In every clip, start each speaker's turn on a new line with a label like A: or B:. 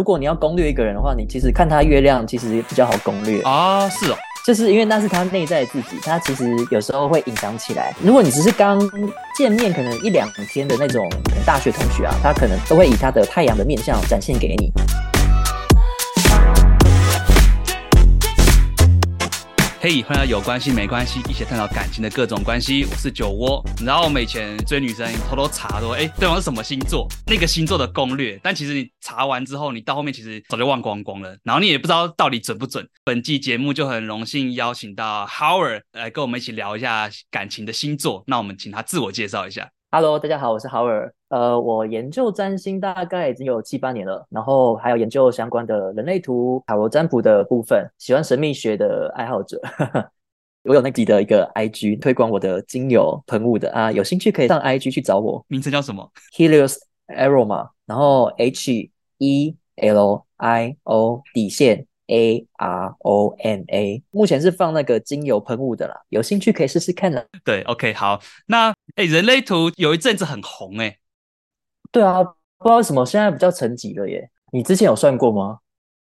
A: 如果你要攻略一个人的话，你其实看他月亮其实比较好攻略
B: 啊。是哦，
A: 就是因为那是他内在的自己，他其实有时候会隐藏起来。如果你只是刚见面，可能一两天的那种大学同学啊，他可能都会以他的太阳的面相展现给你。
B: 嘿，hey, 欢迎来到有关系没关系，一起探讨感情的各种关系。我是酒窝。然后我们以前追女生，偷偷查说，哎，对方是什么星座？那个星座的攻略。但其实你查完之后，你到后面其实早就忘光光了。然后你也不知道到底准不准。本季节目就很荣幸邀请到 Howard 来跟我们一起聊一下感情的星座。那我们请他自我介绍一下。
A: Hello，大家好，我是 Howard。呃，我研究占星大概已经有七八年了，然后还有研究相关的人类图、塔罗占卜的部分。喜欢神秘学的爱好者，我有那集的一个 IG 推广我的精油喷雾的啊，有兴趣可以上 IG 去找我。
B: 名字叫什么？
A: Helios Aroma，然后 H E L I O 底线。A R O M A，目前是放那个精油喷雾的啦，有兴趣可以试试看的。
B: 对，OK，好，那哎，人类图有一阵子很红哎。
A: 对啊，不知道为什么现在比较沉寂了耶。你之前有算过吗？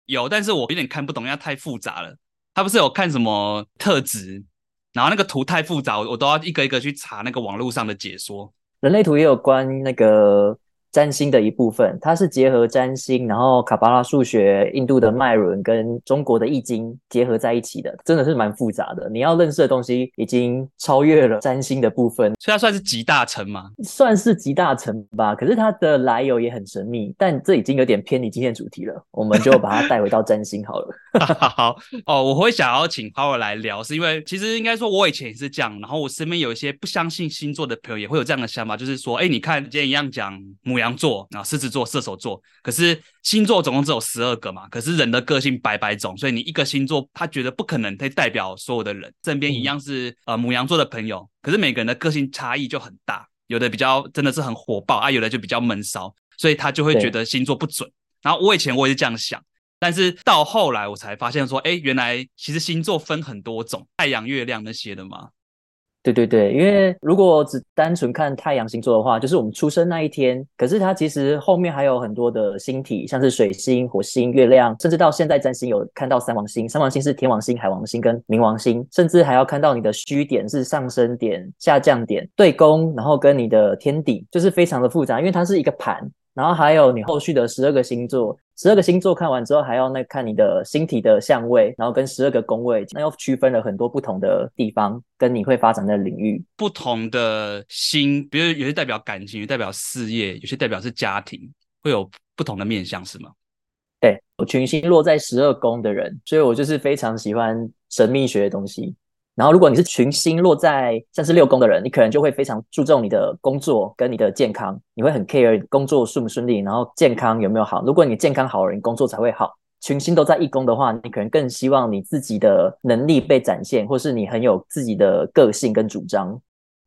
B: 有，但是我有点看不懂，因为太复杂了。他不是有看什么特质，然后那个图太复杂，我我都要一个一个去查那个网络上的解说。
A: 人类图也有关那个。占星的一部分，它是结合占星，然后卡巴拉数学、印度的脉轮跟中国的易经结合在一起的，真的是蛮复杂的。你要认识的东西已经超越了占星的部分，
B: 所以它算是集大成吗？
A: 算是集大成吧。可是它的来由也很神秘，但这已经有点偏离今天主题了，我们就把它带回到占星好了。
B: 好哦，我会想要请 Howard 来聊，是因为其实应该说，我以前也是这样，然后我身边有一些不相信星座的朋友也会有这样的想法，就是说，哎，你看今天一样讲牡羊座啊，狮子座、射手座，可是星座总共只有十二个嘛，可是人的个性百百种，所以你一个星座他觉得不可能可以代表所有的人。身边一样是呃母羊座的朋友，可是每个人的个性差异就很大，有的比较真的是很火爆啊，有的就比较闷骚，所以他就会觉得星座不准。然后我以前我也是这样想，但是到后来我才发现说，哎，原来其实星座分很多种，太阳、月亮那些的嘛。
A: 对对对，因为如果只单纯看太阳星座的话，就是我们出生那一天。可是它其实后面还有很多的星体，像是水星、火星、月亮，甚至到现在占星有看到三王星。三王星是天王星、海王星跟冥王星，甚至还要看到你的虚点是上升点、下降点、对宫，然后跟你的天底，就是非常的复杂，因为它是一个盘。然后还有你后续的十二个星座，十二个星座看完之后，还要那看你的星体的相位，然后跟十二个宫位，那又区分了很多不同的地方，跟你会发展的领域。
B: 不同的星，比如有些代表感情，有些代表事业，有些代表是家庭，会有不同的面向，是吗？
A: 对，我群星落在十二宫的人，所以我就是非常喜欢神秘学的东西。然后，如果你是群星落在像是六宫的人，你可能就会非常注重你的工作跟你的健康，你会很 care 工作顺不顺利，然后健康有没有好。如果你健康好了，你工作才会好。群星都在一宫的话，你可能更希望你自己的能力被展现，或是你很有自己的个性跟主张，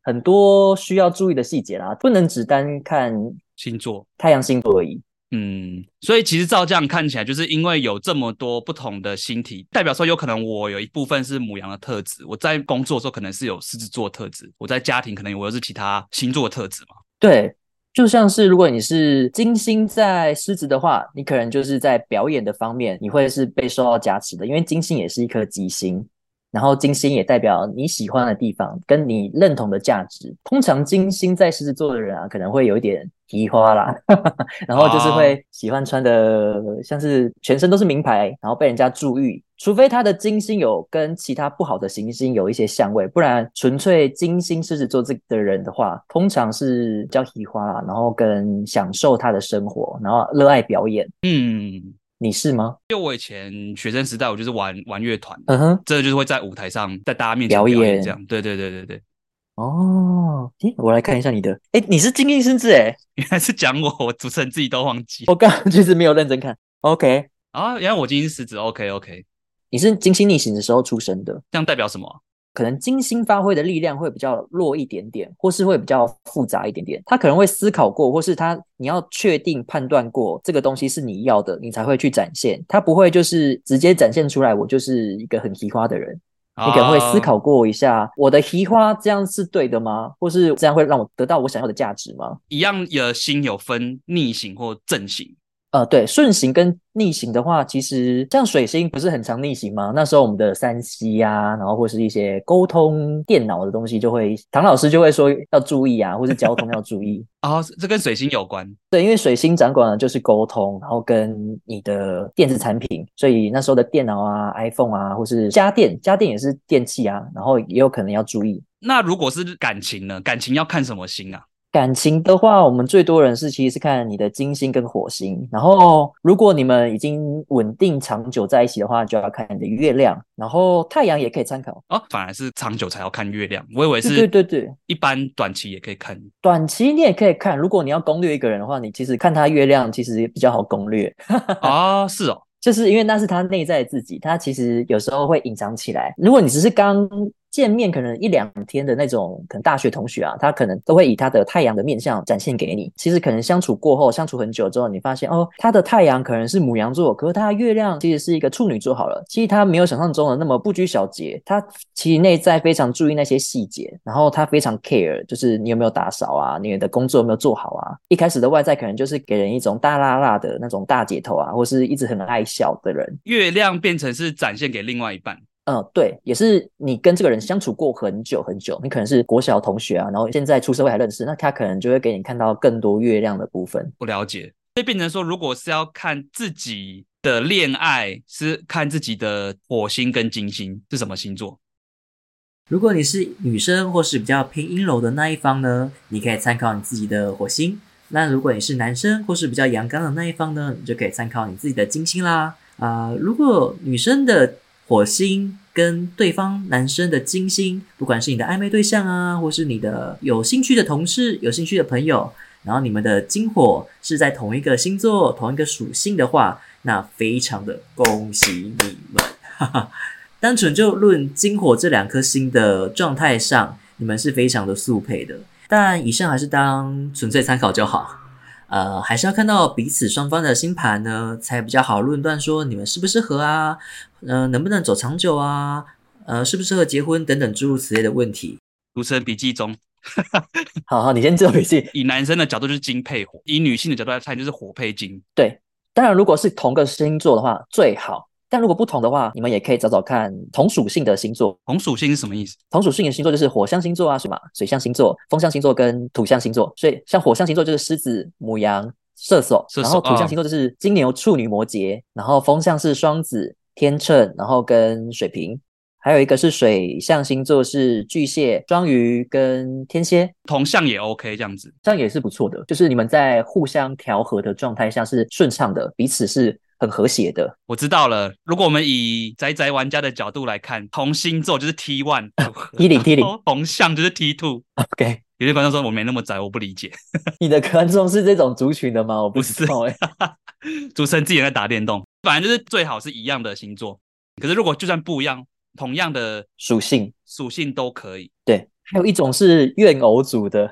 A: 很多需要注意的细节啦，不能只单看
B: 星座、
A: 太阳星座而已。
B: 嗯，所以其实照这样看起来，就是因为有这么多不同的星体，代表说有可能我有一部分是母羊的特质，我在工作的时候可能是有狮子座特质，我在家庭可能我又是其他星座特质嘛。
A: 对，就像是如果你是金星在狮子的话，你可能就是在表演的方面，你会是被受到加持的，因为金星也是一颗吉星。然后金星也代表你喜欢的地方，跟你认同的价值。通常金星在狮子座的人啊，可能会有一点提花啦，然后就是会喜欢穿的像是全身都是名牌，然后被人家注意。除非他的金星有跟其他不好的行星有一些相位，不然纯粹金星狮子座这的人的话，通常是比较提花啦，然后跟享受他的生活，然后热爱表演。
B: 嗯。
A: 你是吗？
B: 因为我以前学生时代，我就是玩玩乐团，
A: 嗯哼，
B: 这个就是会在舞台上，在大家面前表演，这样。对对对对对。
A: 哦，诶，我来看一下你的，诶，你是金星狮子，诶，
B: 原 来是讲我，我主持人自己都忘记。
A: 我刚刚其实没有认真看。OK，
B: 啊，原来我金星狮子，OK OK。
A: 你是金星逆行的时候出生的，
B: 这样代表什么？
A: 可能精心发挥的力量会比较弱一点点，或是会比较复杂一点点。他可能会思考过，或是他你要确定判断过这个东西是你要的，你才会去展现。他不会就是直接展现出来，我就是一个很奇花的人。你可能会思考过一下，我的奇花这样是对的吗？或是这样会让我得到我想要的价值吗？
B: 一样的心有分逆行或正行。
A: 呃，对，顺行跟逆行的话，其实像水星不是很常逆行吗？那时候我们的三 C 呀，然后或是一些沟通电脑的东西，就会唐老师就会说要注意啊，或是交通要注意
B: 啊、哦。这跟水星有关。
A: 对，因为水星掌管的就是沟通，然后跟你的电子产品，所以那时候的电脑啊、iPhone 啊，或是家电，家电也是电器啊，然后也有可能要注意。
B: 那如果是感情呢？感情要看什么星啊？
A: 感情的话，我们最多人是其实是看你的金星跟火星。然后，如果你们已经稳定长久在一起的话，就要看你的月亮。然后太阳也可以参考
B: 哦，反而是长久才要看月亮。我以为是
A: 对对对对，
B: 一般短期也可以看。
A: 短期你也可以看，如果你要攻略一个人的话，你其实看他月亮其实也比较好攻略。
B: 啊、哦，是哦，
A: 就是因为那是他内在的自己，他其实有时候会隐藏起来。如果你只是刚见面可能一两天的那种，可能大学同学啊，他可能都会以他的太阳的面相展现给你。其实可能相处过后，相处很久之后，你发现哦，他的太阳可能是母羊座，可是他的月亮其实是一个处女座。好了，其实他没有想象中的那么不拘小节，他其实内在非常注意那些细节，然后他非常 care，就是你有没有打扫啊，你的工作有没有做好啊。一开始的外在可能就是给人一种大辣辣的那种大姐头啊，或是一直很爱笑的人。
B: 月亮变成是展现给另外一半。
A: 嗯，对，也是你跟这个人相处过很久很久，你可能是国小同学啊，然后现在出社会还认识，那他可能就会给你看到更多月亮的部分。
B: 不了解，所以变成说，如果是要看自己的恋爱，是看自己的火星跟金星是什么星座。
C: 如果你是女生或是比较偏阴柔的那一方呢，你可以参考你自己的火星；那如果你是男生或是比较阳刚的那一方呢，你就可以参考你自己的金星啦。啊、呃，如果女生的火星跟对方男生的金星，不管是你的暧昧对象啊，或是你的有兴趣的同事、有兴趣的朋友，然后你们的金火是在同一个星座、同一个属性的话，那非常的恭喜你们。哈哈，单纯就论金火这两颗星的状态上，你们是非常的速配的。但以上还是当纯粹参考就好。呃，还是要看到彼此双方的星盘呢，才比较好论断说你们适不适合啊，呃，能不能走长久啊，呃，适不适合结婚等等诸如此类的问题。
B: 主持人笔记中，
A: 好好，你先做笔记。
B: 以男生的角度就是金配火，以女性的角度来看就是火配金。
A: 对，当然如果是同个星座的话最好。但如果不同的话，你们也可以找找看同属性的星座。
B: 同属性是什么意思？
A: 同属性的星座就是火象星座啊，什么水象星座、风象星座跟土象星座。所以像火象星座就是狮子、母羊、射手，
B: 射手，
A: 然后土象星座就是金牛、处女、摩羯，哦、然后风象是双子、天秤，然后跟水瓶。还有一个是水象星座是巨蟹、双鱼跟天蝎。
B: 同象也 OK，这样子，
A: 这样也是不错的。就是你们在互相调和的状态下是顺畅的，彼此是。很和谐的，
B: 我知道了。如果我们以宅宅玩家的角度来看，同星座就是 T one，T 零 T 零，同向就是 T two。
A: OK，
B: 有些观众说我没那么宅，我不理解。
A: 你的观众是这种族群的吗？我不知道哎。
B: 主持人自己在打电动，反正就是最好是一样的星座。可是如果就算不一样，同样的属性，属性都可以。
A: 对，还有一种是怨偶组的，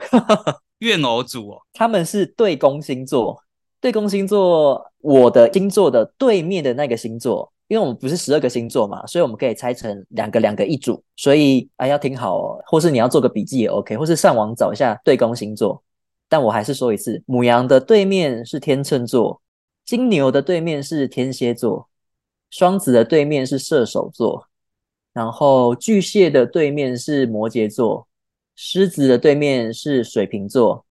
B: 怨偶组哦，
A: 他们是对宫星座。对宫星座，我的星座的对面的那个星座，因为我们不是十二个星座嘛，所以我们可以拆成两个两个一组。所以啊，要听好哦，或是你要做个笔记也 OK，或是上网找一下对宫星座。但我还是说一次，母羊的对面是天秤座，金牛的对面是天蝎座，双子的对面是射手座，然后巨蟹的对面是摩羯座，狮子的对面是水瓶座。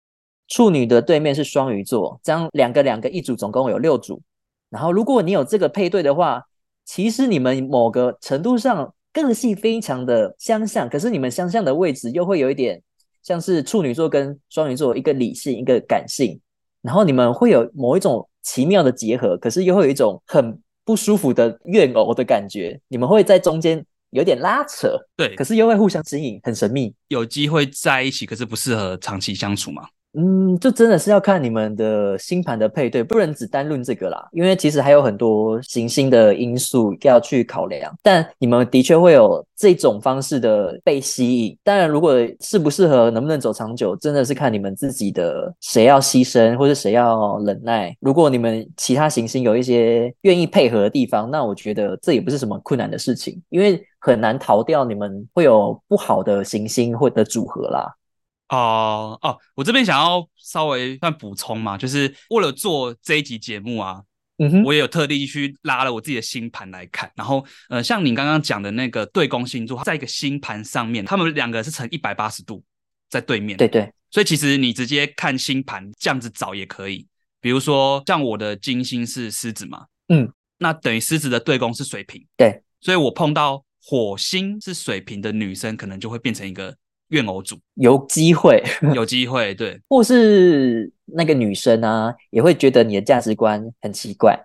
A: 处女的对面是双鱼座，这样两个两个一组，总共有六组。然后，如果你有这个配对的话，其实你们某个程度上个性非常的相像，可是你们相像的位置又会有一点像是处女座跟双鱼座，一个理性，一个感性。然后你们会有某一种奇妙的结合，可是又会有一种很不舒服的怨偶的感觉。你们会在中间有点拉扯，
B: 对，
A: 可是又会互相指引，很神秘。
B: 有机会在一起，可是不适合长期相处吗？
A: 嗯，这真的是要看你们的星盘的配对，不能只单论这个啦，因为其实还有很多行星的因素要去考量。但你们的确会有这种方式的被吸引，当然，如果适不适合，能不能走长久，真的是看你们自己的谁要牺牲或者谁要忍耐。如果你们其他行星有一些愿意配合的地方，那我觉得这也不是什么困难的事情，因为很难逃掉你们会有不好的行星或者组合啦。
B: 哦哦，我这边想要稍微算补充嘛，就是为了做这一集节目啊，
A: 嗯哼，
B: 我也有特地去拉了我自己的星盘来看。然后，呃，像你刚刚讲的那个对宫星座，在一个星盘上面，他们两个是成一百八十度在对面。
A: 对对，
B: 所以其实你直接看星盘这样子找也可以。比如说，像我的金星是狮子嘛，
A: 嗯，
B: 那等于狮子的对宫是水瓶，
A: 对，
B: 所以我碰到火星是水瓶的女生，可能就会变成一个怨偶组，
A: 有机会，
B: 有机会，对，
A: 或是那个女生啊，也会觉得你的价值观很奇怪，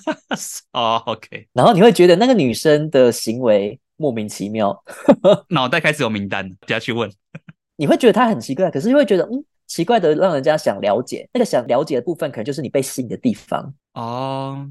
B: 哦，OK，
A: 然后你会觉得那个女生的行为莫名其妙，
B: 脑袋开始有名单，等下去问，
A: 你会觉得她很奇怪，可是又会觉得嗯。奇怪的，让人家想了解，那个想了解的部分，可能就是你被吸引的地方。
B: 哦。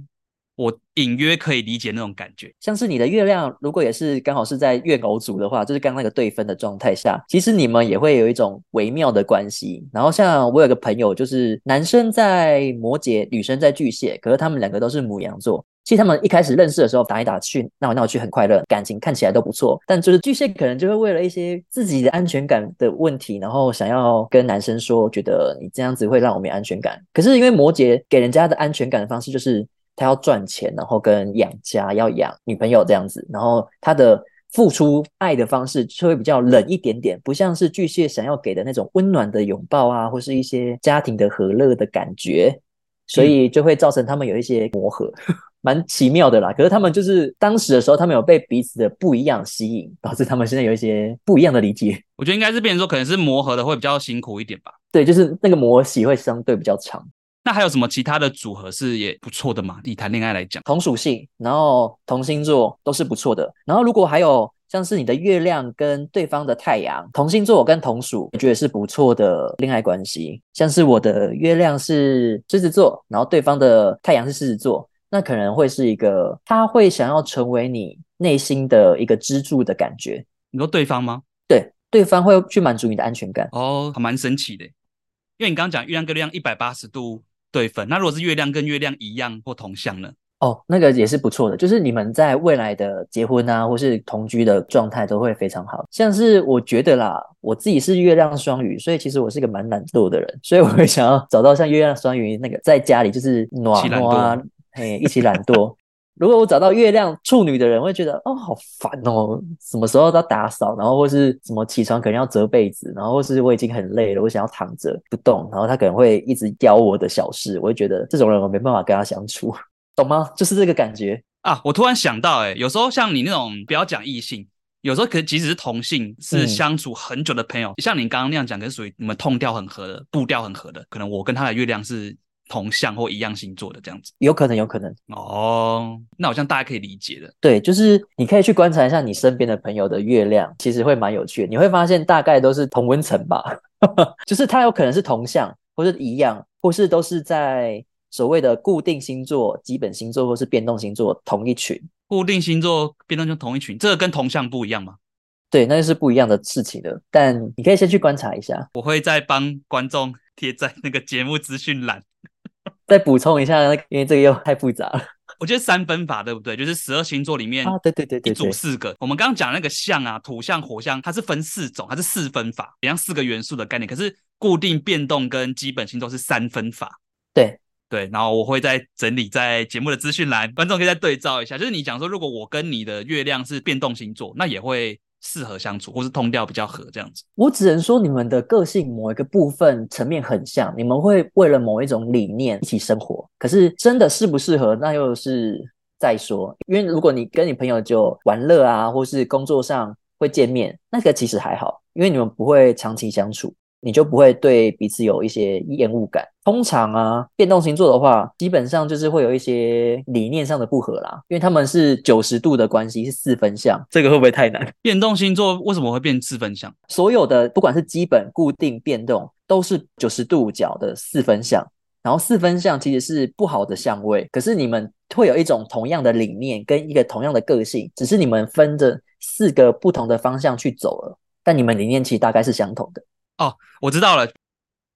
B: 我隐约可以理解那种感觉，
A: 像是你的月亮，如果也是刚好是在月狗组的话，就是刚刚那个对分的状态下，其实你们也会有一种微妙的关系。然后像我有个朋友，就是男生在摩羯，女生在巨蟹，可是他们两个都是母羊座。其实他们一开始认识的时候，打来打去，闹来闹去，很快乐，感情看起来都不错。但就是巨蟹可能就会为了一些自己的安全感的问题，然后想要跟男生说，觉得你这样子会让我没安全感。可是因为摩羯给人家的安全感的方式，就是他要赚钱，然后跟养家，要养女朋友这样子，然后他的付出爱的方式就会比较冷一点点，不像是巨蟹想要给的那种温暖的拥抱啊，或是一些家庭的和乐的感觉，所以就会造成他们有一些磨合。嗯 蛮奇妙的啦，可是他们就是当时的时候，他们有被彼此的不一样吸引，导致他们现在有一些不一样的理解。
B: 我觉得应该是变成说，可能是磨合的会比较辛苦一点吧。
A: 对，就是那个磨洗会相对比较长。
B: 那还有什么其他的组合是也不错的吗？以谈恋爱来讲，
A: 同属性，然后同星座都是不错的。然后如果还有像是你的月亮跟对方的太阳同星座跟同属，我觉得是不错的恋爱关系。像是我的月亮是狮子座，然后对方的太阳是狮子座。那可能会是一个，他会想要成为你内心的一个支柱的感觉。
B: 你说对方吗？
A: 对，对方会去满足你的安全感。
B: 哦，还蛮神奇的。因为你刚刚讲月亮跟月亮一百八十度对分，那如果是月亮跟月亮一样或同向呢？
A: 哦，那个也是不错的，就是你们在未来的结婚啊，或是同居的状态都会非常好。像是我觉得啦，我自己是月亮双鱼，所以其实我是一个蛮懒惰的人，所以我会想要找到像月亮双鱼那个在家里就是暖暖。嘿，一起懒惰。如果我找到月亮处女的人，我会觉得哦，好烦哦，什么时候都要打扫，然后或是什么起床可能要折被子，然后或是我已经很累了，我想要躺着不动，然后他可能会一直刁我的小事，我会觉得这种人我没办法跟他相处，懂吗？就是这个感觉
B: 啊。我突然想到，哎，有时候像你那种不要讲异性，有时候可能即使是同性，是相处很久的朋友，嗯、像你刚刚那样讲，跟属于你们 tone 调很合的，步调很合的，可能我跟他的月亮是。同向或一样星座的这样子，
A: 有可能，有可能
B: 哦。那好像大家可以理解的，
A: 对，就是你可以去观察一下你身边的朋友的月亮，其实会蛮有趣的。你会发现大概都是同温层吧，就是它有可能是同向，或是一样，或是都是在所谓的固定星座、基本星座或是变动星座同一群。
B: 固定星座、变动就同一群，这个跟同向不一样吗？
A: 对，那就是不一样的事情的。但你可以先去观察一下，
B: 我会再帮观众贴在那个节目资讯栏。
A: 再补充一下，因为这个又太复杂了。
B: 我觉得三分法对不对？就是十二星座里面
A: 啊，对对对对，
B: 一组四个。我们刚刚讲那个象啊，土象、火象，它是分四种，它是四分法，一样四个元素的概念。可是固定、变动跟基本星座是三分法。
A: 对
B: 对，然后我会再整理在节目的资讯栏，观众可以再对照一下。就是你讲说，如果我跟你的月亮是变动星座，那也会。适合相处，或是通调比较合这样子。
A: 我只能说，你们的个性某一个部分层面很像，你们会为了某一种理念一起生活。可是真的适不适合，那又是再说。因为如果你跟你朋友就玩乐啊，或是工作上会见面，那个其实还好，因为你们不会长期相处。你就不会对彼此有一些厌恶感。通常啊，变动星座的话，基本上就是会有一些理念上的不合啦，因为他们是九十度的关系，是四分相。这个会不会太难？
B: 变动星座为什么会变四分相？
A: 所有的不管是基本、固定、变动，都是九十度角的四分相。然后四分相其实是不好的相位，可是你们会有一种同样的理念跟一个同样的个性，只是你们分着四个不同的方向去走了，但你们理念其实大概是相同的。
B: 哦，我知道了，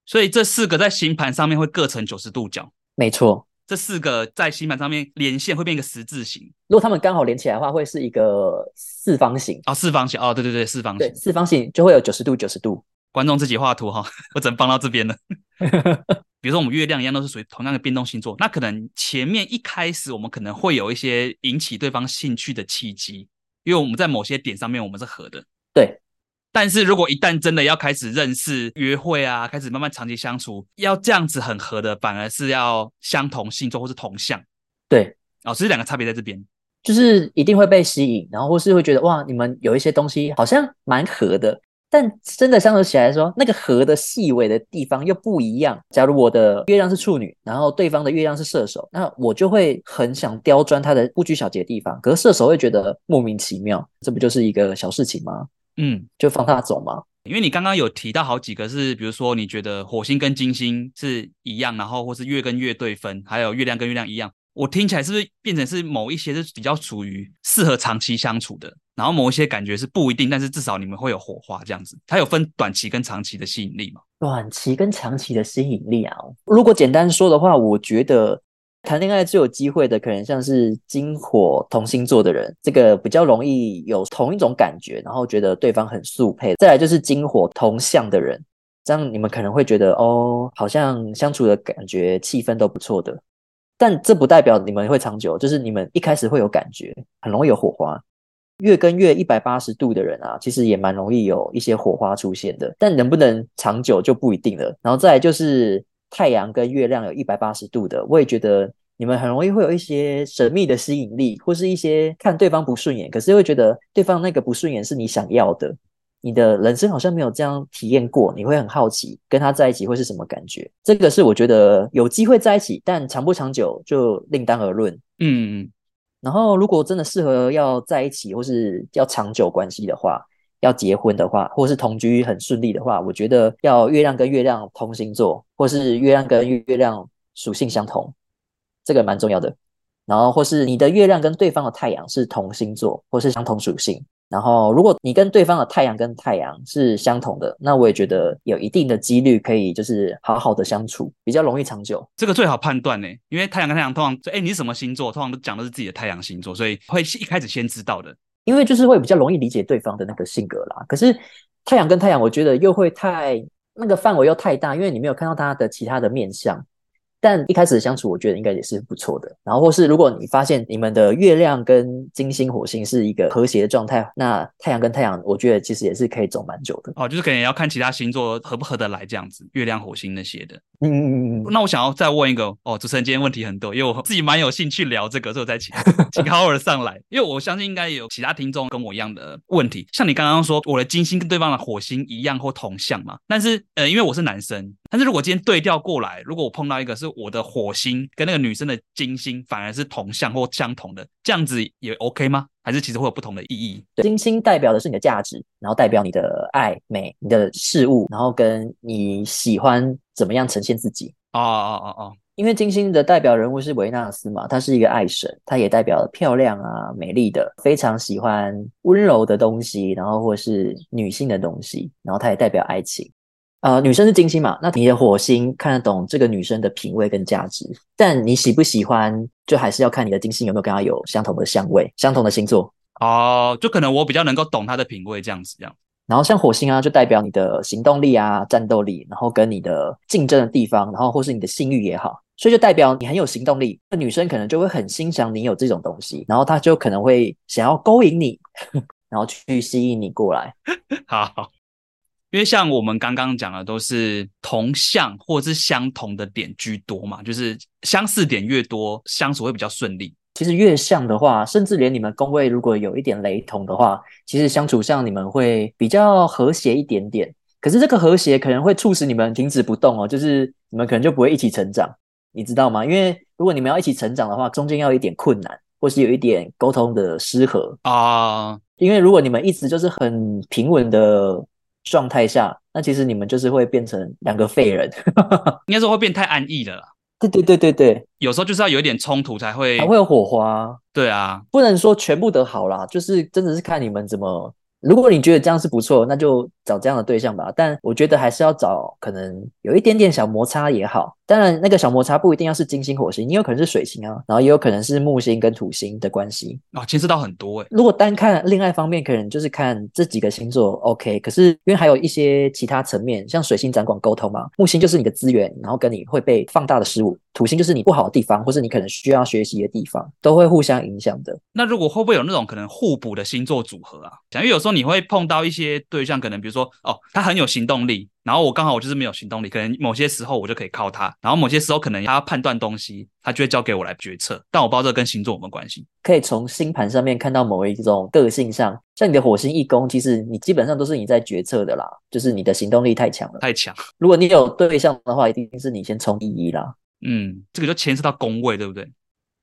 B: 所以这四个在星盘上面会各成九十度角，
A: 没错。
B: 这四个在星盘上面连线会变一个十字形，
A: 如果他们刚好连起来的话，会是一个四方形。
B: 哦，四方形，哦，对对对，四方形，
A: 对，四方形就会有九十度，九十度。
B: 观众自己画图哈，我只能帮到这边了。比如说我们月亮一样都是属于同样的变动星座，那可能前面一开始我们可能会有一些引起对方兴趣的契机，因为我们在某些点上面我们是合的。
A: 对。
B: 但是如果一旦真的要开始认识、约会啊，开始慢慢长期相处，要这样子很合的，反而是要相同星座或是同向。
A: 对。
B: 哦，所以两个差别在这边。
A: 就是一定会被吸引，然后或是会觉得哇，你们有一些东西好像蛮合的，但真的相处起来说，那个合的细微的地方又不一样。假如我的月亮是处女，然后对方的月亮是射手，那我就会很想刁钻他的不拘小节的地方，可是射手会觉得莫名其妙，这不就是一个小事情吗？
B: 嗯，
A: 就放他走嘛。
B: 因为你刚刚有提到好几个是，比如说你觉得火星跟金星是一样，然后或是月跟月对分，还有月亮跟月亮一样。我听起来是不是变成是某一些是比较属于适合长期相处的，然后某一些感觉是不一定，但是至少你们会有火花这样子。它有分短期跟长期的吸引力吗？
A: 短期跟长期的吸引力啊，如果简单说的话，我觉得谈恋爱最有机会的，可能像是金火同星座的人，这个比较容易有同一种感觉，然后觉得对方很速配。再来就是金火同相的人，这样你们可能会觉得哦，好像相处的感觉气氛都不错的。但这不代表你们会长久，就是你们一开始会有感觉，很容易有火花。月跟月一百八十度的人啊，其实也蛮容易有一些火花出现的，但能不能长久就不一定了。然后再来就是太阳跟月亮有一百八十度的，我也觉得你们很容易会有一些神秘的吸引力，或是一些看对方不顺眼，可是会觉得对方那个不顺眼是你想要的。你的人生好像没有这样体验过，你会很好奇跟他在一起会是什么感觉？这个是我觉得有机会在一起，但长不长久就另当而论。
B: 嗯嗯。
A: 然后如果真的适合要在一起或是要长久关系的话，要结婚的话，或是同居很顺利的话，我觉得要月亮跟月亮同星座，或是月亮跟月亮属性相同，这个蛮重要的。然后或是你的月亮跟对方的太阳是同星座，或是相同属性。然后，如果你跟对方的太阳跟太阳是相同的，那我也觉得有一定的几率可以就是好好的相处，比较容易长久。
B: 这个最好判断呢，因为太阳跟太阳通常，哎，你是什么星座？通常都讲的是自己的太阳星座，所以会一开始先知道的。
A: 因为就是会比较容易理解对方的那个性格啦。可是太阳跟太阳，我觉得又会太那个范围又太大，因为你没有看到他的其他的面相。但一开始的相处，我觉得应该也是不错的。然后，或是如果你发现你们的月亮跟金星、火星是一个和谐的状态，那太阳跟太阳，我觉得其实也是可以走蛮久的。
B: 哦，就是可能也要看其他星座合不合得来这样子，月亮、火星那些的。
A: 嗯嗯嗯嗯。
B: 那我想要再问一个哦，主持人今天问题很多，因为我自己蛮有兴趣聊这个，所以我再请 请 Howard 上来，因为我相信应该也有其他听众跟我一样的问题。像你刚刚说，我的金星跟对方的火星一样或同相嘛？但是呃，因为我是男生，但是如果今天对调过来，如果我碰到一个是我的火星。跟那个女生的金星反而是同向或相同的，这样子也 OK 吗？还是其实会有不同的意义？
A: 对，金星代表的是你的价值，然后代表你的爱美、你的事物，然后跟你喜欢怎么样呈现自己。
B: 哦哦哦哦，
A: 因为金星的代表人物是维纳斯嘛，她是一个爱神，她也代表了漂亮啊、美丽的，非常喜欢温柔的东西，然后或是女性的东西，然后她也代表爱情。呃，女生是金星嘛？那你的火星看得懂这个女生的品味跟价值，但你喜不喜欢，就还是要看你的金星有没有跟她有相同的相位、相同的星座
B: 哦。就可能我比较能够懂她的品味这样子，这样。
A: 然后像火星啊，就代表你的行动力啊、战斗力，然后跟你的竞争的地方，然后或是你的性欲也好，所以就代表你很有行动力。那女生可能就会很欣赏你有这种东西，然后她就可能会想要勾引你，然后去吸引你过来。
B: 好。因为像我们刚刚讲的都是同向或是相同的点居多嘛，就是相似点越多，相处会比较顺利。
A: 其实越像的话，甚至连你们工位如果有一点雷同的话，其实相处上你们会比较和谐一点点。可是这个和谐可能会促使你们停止不动哦，就是你们可能就不会一起成长，你知道吗？因为如果你们要一起成长的话，中间要有一点困难，或是有一点沟通的失和
B: 啊。
A: 因为如果你们一直就是很平稳的。状态下，那其实你们就是会变成两个废人，
B: 应该说会变太安逸了啦。
A: 对对对对对，
B: 有时候就是要有一点冲突才会
A: 才会有火花。
B: 对啊，
A: 不能说全部都好啦，就是真的是看你们怎么。如果你觉得这样是不错，那就找这样的对象吧。但我觉得还是要找可能有一点点小摩擦也好。当然，那个小摩擦不一定要是金星、火星，你有可能是水星啊，然后也有可能是木星跟土星的关系
B: 啊，牵涉到很多诶。
A: 如果单看恋爱方面，可能就是看这几个星座 OK，可是因为还有一些其他层面，像水星掌管沟通嘛，木星就是你的资源，然后跟你会被放大的事物，土星就是你不好的地方，或是你可能需要学习的地方，都会互相影响的。
B: 那如果会不会有那种可能互补的星座组合啊？因为有时候你会碰到一些对象，可能比如说哦，他很有行动力。然后我刚好我就是没有行动力，可能某些时候我就可以靠他，然后某些时候可能他要判断东西，他就会交给我来决策。但我不知道这跟星座有没有关系。
A: 可以从星盘上面看到某一种个性上，像你的火星一宫，其实你基本上都是你在决策的啦，就是你的行动力太强了，
B: 太强。
A: 如果你有对象的话，一定是你先冲第一啦。
B: 嗯，这个就牵涉到宫位，对不对？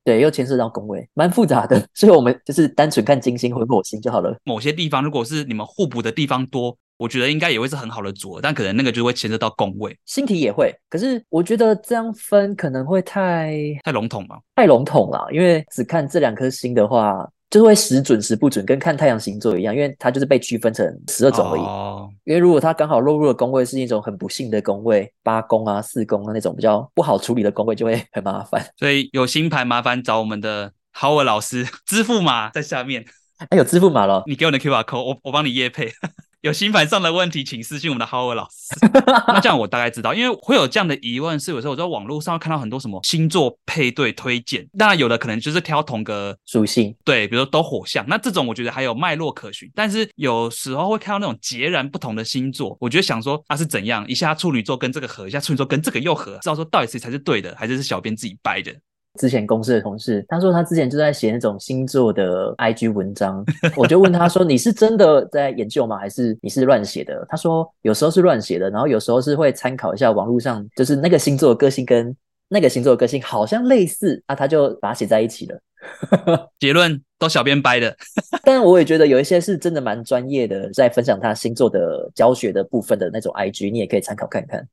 A: 对，又牵涉到宫位，蛮复杂的。所以我们就是单纯看金星或火星就好了。
B: 某些地方如果是你们互补的地方多。我觉得应该也会是很好的组合，但可能那个就会牵涉到宫位，
A: 星体也会。可是我觉得这样分可能会太
B: 太笼统嘛，
A: 太笼统了。因为只看这两颗星的话，就会时准时不准，跟看太阳星座一样，因为它就是被区分成十二种而已。哦。因为如果它刚好落入的宫位是一种很不幸的宫位，八宫啊、四宫啊那种比较不好处理的宫位，就会很麻烦。
B: 所以有星盘麻烦找我们的 Howard 老师，支付码在下面。
A: 哎，有支付码了，
B: 你给我的 QR code，我我帮你夜配。有星盘上的问题，请私信我们的 Howard 老师。那这样我大概知道，因为会有这样的疑问，是有时候我在网络上看到很多什么星座配对推荐，当然有的可能就是挑同个
A: 属性，
B: 对，比如说都火象，那这种我觉得还有脉络可循。但是有时候会看到那种截然不同的星座，我觉得想说它、啊、是怎样，一下处女座跟这个合，一下处女座跟这个又合，知道说到底谁才是对的，还是是小编自己掰的。
A: 之前公司的同事，他说他之前就在写那种星座的 IG 文章，我就问他说：“你是真的在研究吗？还是你是乱写的？”他说：“有时候是乱写的，然后有时候是会参考一下网络上，就是那个星座的个性跟那个星座的个性好像类似啊，他就把它写在一起了。”
B: 结论都小编掰的，
A: 但我也觉得有一些是真的蛮专业的，在分享他星座的教学的部分的那种 IG，你也可以参考看看。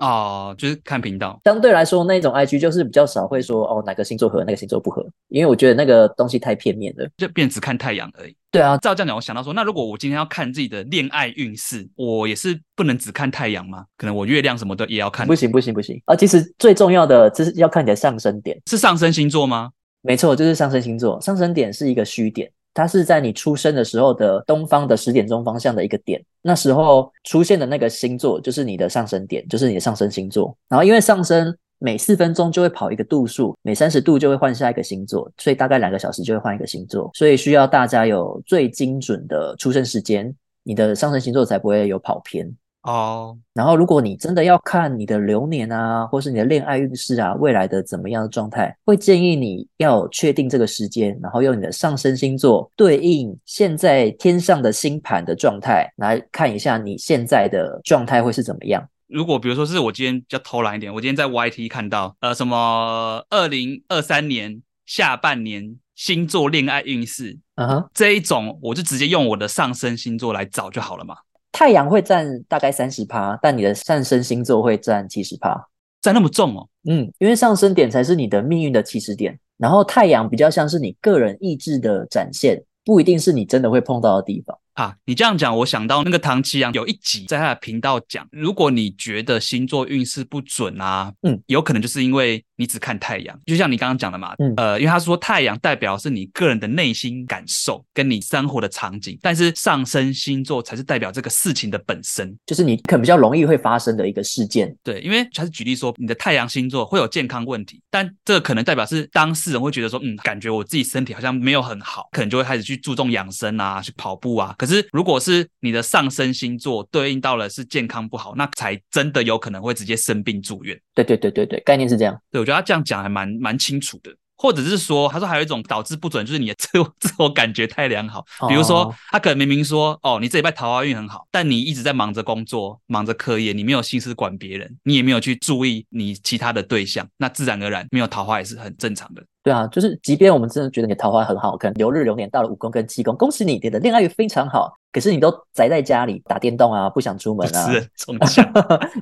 B: 哦，就是看频道。
A: 相对来说，那种 IG 就是比较少会说哦，哪个星座合，哪个星座不合，因为我觉得那个东西太片面了，
B: 就变只看太阳而已。
A: 对啊，
B: 照这样讲，我想到说，那如果我今天要看自己的恋爱运势，我也是不能只看太阳吗？可能我月亮什么的也要看。
A: 不行不行不行啊！其实最重要的就是要看你的上升点，
B: 是上升星座吗？
A: 没错，就是上升星座。上升点是一个虚点。它是在你出生的时候的东方的十点钟方向的一个点，那时候出现的那个星座就是你的上升点，就是你的上升星座。然后因为上升每四分钟就会跑一个度数，每三十度就会换下一个星座，所以大概两个小时就会换一个星座，所以需要大家有最精准的出生时间，你的上升星座才不会有跑偏。
B: 哦，oh.
A: 然后如果你真的要看你的流年啊，或是你的恋爱运势啊，未来的怎么样的状态，会建议你要确定这个时间，然后用你的上升星座对应现在天上的星盘的状态来看一下你现在的状态会是怎么样。
B: 如果比如说是我今天比较偷懒一点，我今天在 YT 看到呃什么二零二三年下半年星座恋爱运势，嗯哼、uh，huh. 这一种我就直接用我的上升星座来找就好了嘛。
A: 太阳会占大概三十趴，但你的上升星座会占七十趴，
B: 占那么重哦。
A: 嗯，因为上升点才是你的命运的起始点，然后太阳比较像是你个人意志的展现，不一定是你真的会碰到的地方。
B: 啊，你这样讲，我想到那个唐奇阳有一集在他的频道讲，如果你觉得星座运势不准啊，嗯，有可能就是因为你只看太阳，就像你刚刚讲的嘛，嗯，呃，因为他说太阳代表是你个人的内心感受跟你生活的场景，但是上升星座才是代表这个事情的本身，
A: 就是你可能比较容易会发生的一个事件。
B: 对，因为他是举例说你的太阳星座会有健康问题，但这个可能代表是当事人会觉得说，嗯，感觉我自己身体好像没有很好，可能就会开始去注重养生啊，去跑步啊，可是如果是你的上升星座对应到了是健康不好，那才真的有可能会直接生病住院。
A: 对对对对对，概念是这样。
B: 对，我觉得他这样讲还蛮蛮清楚的。或者是说，他说还有一种导致不准，就是你的自我 自我感觉太良好。比如说，他可能明明说，哦，你这礼拜桃花运很好，但你一直在忙着工作，忙着课业，你没有心思管别人，你也没有去注意你其他的对象，那自然而然没有桃花也是很正常的。
A: 对啊，就是即便我们真的觉得你的桃花很好，可能流日流年到了五宫跟七宫，恭喜你，你的恋爱运非常好。可是你都宅在家里打电动啊，不想出门啊，
B: 是从小，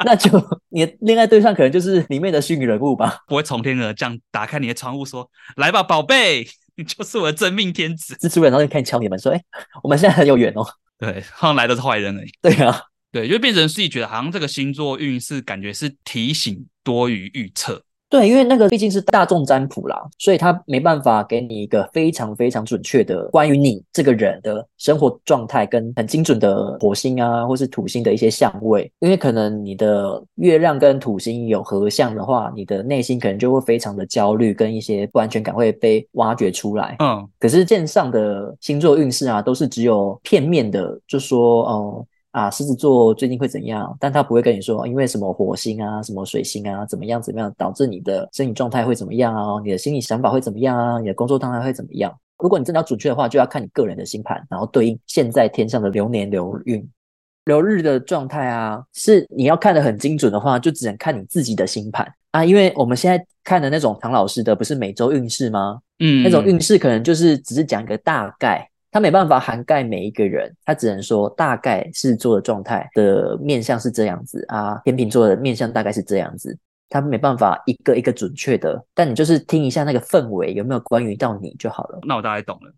A: 那就你的恋爱对象可能就是里面的虚拟人物吧？
B: 不会从天而降，打开你的窗户说：“来吧，宝贝，你就是我的真命天子。”
A: 蜘蛛人然后就开始敲你们说：“哎，我们现在很有缘哦。”
B: 对，好像来的是坏人而已。
A: 对啊，
B: 对，就变成自己觉得好像这个星座运势感觉是提醒多于预测。
A: 对，因为那个毕竟是大众占卜啦，所以他没办法给你一个非常非常准确的关于你这个人的生活状态跟很精准的火星啊，或是土星的一些相位。因为可能你的月亮跟土星有合相的话，你的内心可能就会非常的焦虑，跟一些不安全感会被挖掘出来。
B: 嗯，
A: 可是线上的星座运势啊，都是只有片面的，就说哦。啊，狮子座最近会怎样？但他不会跟你说，因为什么火星啊，什么水星啊，怎么样怎么样，导致你的身体状态会怎么样啊？你的心理想法会怎么样啊？你的工作状态会怎么样？如果你真的要准确的话，就要看你个人的星盘，然后对应现在天上的流年流运、流日的状态啊。是你要看得很精准的话，就只能看你自己的星盘啊。因为我们现在看的那种唐老师的，不是每周运势吗？
B: 嗯，
A: 那种运势可能就是只是讲一个大概。他没办法涵盖每一个人，他只能说大概狮子座的状态的面相是这样子啊，天秤座的面相大概是这样子，他没办法一个一个准确的，但你就是听一下那个氛围有没有关于到你就好了。
B: 那我大概懂了。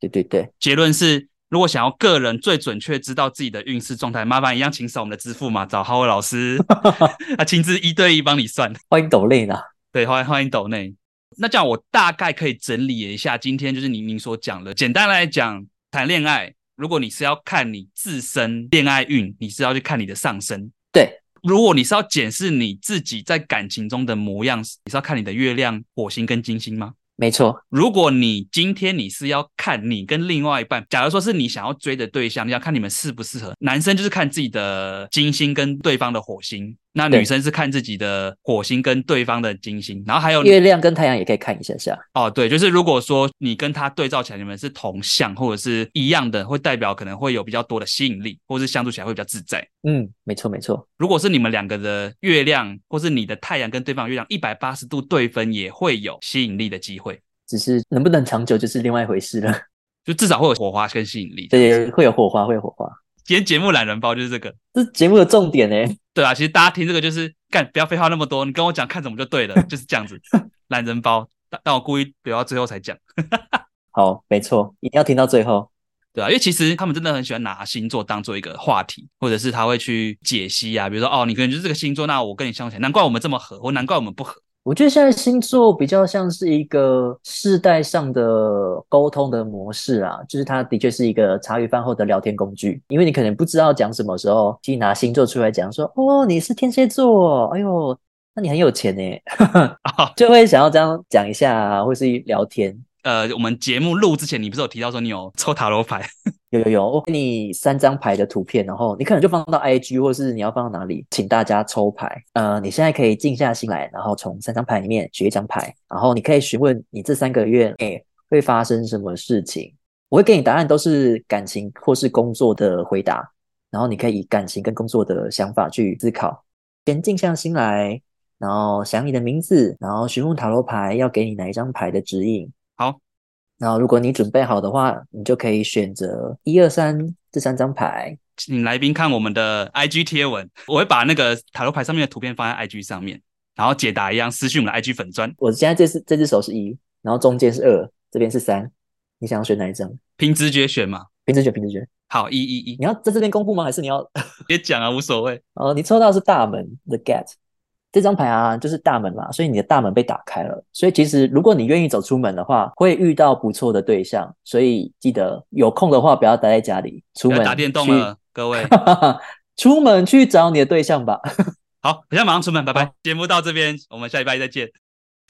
A: 对对对，
B: 结论是，如果想要个人最准确知道自己的运势状态，麻烦一样请扫我们的支付码，找浩尔老师，他亲自一对一帮你算。
A: 欢迎抖内呢？
B: 对，欢迎欢迎抖内。那这样我大概可以整理一下，今天就是您您所讲的。简单来讲，谈恋爱，如果你是要看你自身恋爱运，你是要去看你的上升。
A: 对，
B: 如果你是要检视你自己在感情中的模样，你是要看你的月亮、火星跟金星吗？
A: 没错。如
B: 果你今天你是要看你跟另外一半，假如说是你想要追的对象，你要看你们适不适合。男生就是看自己的金星跟对方的火星。那女生是看自己的火星跟对方的金星，然后还有
A: 月亮跟太阳也可以看一下下。
B: 哦，对，就是如果说你跟他对照起来，你们是同向或者是一样的，会代表可能会有比较多的吸引力，或是相处起来会比较自在。
A: 嗯，没错没错。
B: 如果是你们两个的月亮，或是你的太阳跟对方月亮一百八十度对分，也会有吸引力的机会。
A: 只是能不能长久，就是另外一回事了。
B: 就至少会有火花跟吸引力。
A: 对，会有火花，会有火花。
B: 今天节目懒人包就是这个，
A: 这是节目的重点呢。
B: 对啊，其实大家听这个就是干，不要废话那么多，你跟我讲看什么就对了，就是这样子。懒人包，但但我故意留到最后才讲。
A: 好，没错，一定要听到最后。
B: 对啊，因为其实他们真的很喜欢拿星座当做一个话题，或者是他会去解析啊，比如说哦，你可能就是这个星座，那我跟你相处，难怪我们这么合，或难怪我们不合。
A: 我觉得现在星座比较像是一个世代上的沟通的模式啊，就是它的确是一个茶余饭后的聊天工具。因为你可能不知道讲什么时候，就拿星座出来讲，说哦，你是天蝎座，哎呦，那你很有钱呢，就会想要这样讲一下啊，或是聊天。
B: 呃，我们节目录之前，你不是有提到说你有抽塔罗牌？
A: 有有有，我给你三张牌的图片，然后你可能就放到 IG，或是你要放到哪里，请大家抽牌。呃，你现在可以静下心来，然后从三张牌里面选一张牌，然后你可以询问你这三个月诶会发生什么事情。我会给你答案，都是感情或是工作的回答，然后你可以以感情跟工作的想法去思考。先静下心来，然后想你的名字，然后询问塔罗牌要给你哪一张牌的指引。
B: 好，
A: 然后如果你准备好的话，你就可以选择一二三这三张牌，
B: 请来宾看我们的 IG 贴文，我会把那个塔罗牌上面的图片放在 IG 上面，然后解答一样私讯我们的 IG 粉砖。
A: 我现在这只这只手是一，然后中间是二，这边是三，你想要选哪一张？
B: 凭直觉选嘛，
A: 凭直觉，凭直觉。
B: 好，一一一，
A: 你要在这边公布吗？还是你要
B: 别讲啊，无所谓。
A: 哦，你抽到的是大门，The Gate。这张牌啊，就是大门嘛，所以你的大门被打开了。所以其实如果你愿意走出门的话，会遇到不错的对象。所以记得有空的话，不要待在家里，出门
B: 打电动了，各位，
A: 出门去找你的对象吧。
B: 好，我现在马上出门，拜拜。节目到这边，我们下礼拜再见。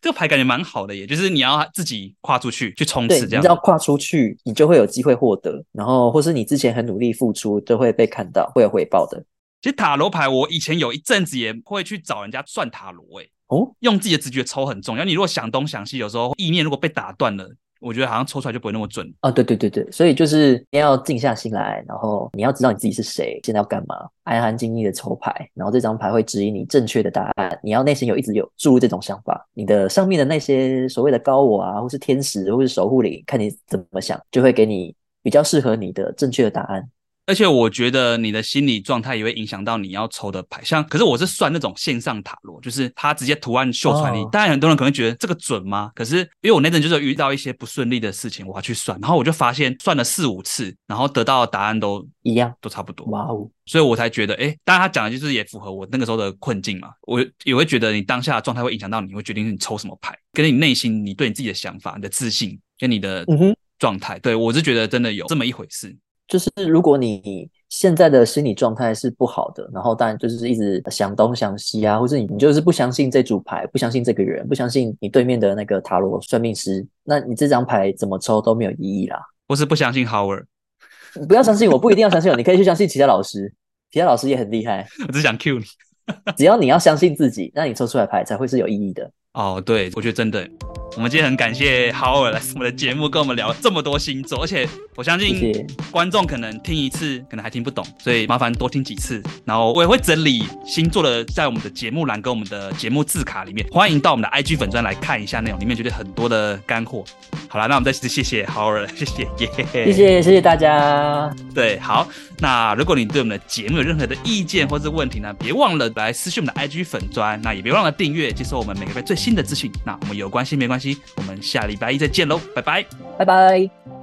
B: 这个牌感觉蛮好的，也就是你要自己跨出去去冲刺，这样。
A: 你只要跨出去，你就会有机会获得，然后或是你之前很努力付出，就会被看到，会有回报的。
B: 其实塔罗牌，我以前有一阵子也会去找人家算塔罗，诶，哦，用自己的直觉抽很重要。你如果想东想西，有时候意念如果被打断了，我觉得好像抽出来就不会那么准。
A: 啊，对对对对，所以就是你要静下心来，然后你要知道你自己是谁，现在要干嘛，安安静静的抽牌，然后这张牌会指引你正确的答案。你要内心有一直有注入这种想法，你的上面的那些所谓的高我啊，或是天使，或是守护灵，看你怎么想，就会给你比较适合你的正确的答案。
B: 而且我觉得你的心理状态也会影响到你要抽的牌。像，可是我是算那种线上塔罗，就是他直接图案秀出来你。当然，很多人可能觉得这个准吗？可是因为我那阵就是遇到一些不顺利的事情，我要去算，然后我就发现算了四五次，然后得到的答案都
A: 一样，
B: 都差不多。
A: 哇哦！
B: 所以我才觉得，哎，当然他讲的就是也符合我那个时候的困境嘛。我也会觉得你当下的状态会影响到你，会决定你抽什么牌，跟你内心你对你自己的想法、你的自信跟你的状态。对，我是觉得真的有这么一回事。
A: 就是如果你现在的心理状态是不好的，然后当然就是一直想东想西啊，或者你你就是不相信这组牌，不相信这个人，不相信你对面的那个塔罗算命师，那你这张牌怎么抽都没有意义啦。
B: 或是不相信 Howard，
A: 不要相信我，不一定要相信我，你可以去相信其他老师，其他老师也很厉害。
B: 我只想 cue 你，
A: 只要你要相信自己，那你抽出来牌才会是有意义的。
B: 哦，对，我觉得真的。我们今天很感谢 Howard 来我们的节目，跟我们聊这么多星座，而且我相信观众可能听一次可能还听不懂，所以麻烦多听几次。然后我也会整理星座的在我们的节目栏跟我们的节目字卡里面，欢迎到我们的 IG 粉专来看一下内容，里面绝对很多的干货。好了，那我们再次谢谢 Howard，谢谢耶，yeah、谢
A: 谢谢谢大家。
B: 对，好，那如果你对我们的节目有任何的意见或是问题呢，别忘了来私讯我们的 IG 粉专，那也别忘了订阅，接受我们每个月最新的资讯。那我们有关系没关系，我们下礼拜一再见喽，拜拜，
A: 拜拜。